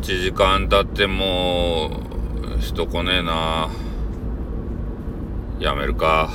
1時間経ってもしとこねえなやめるか。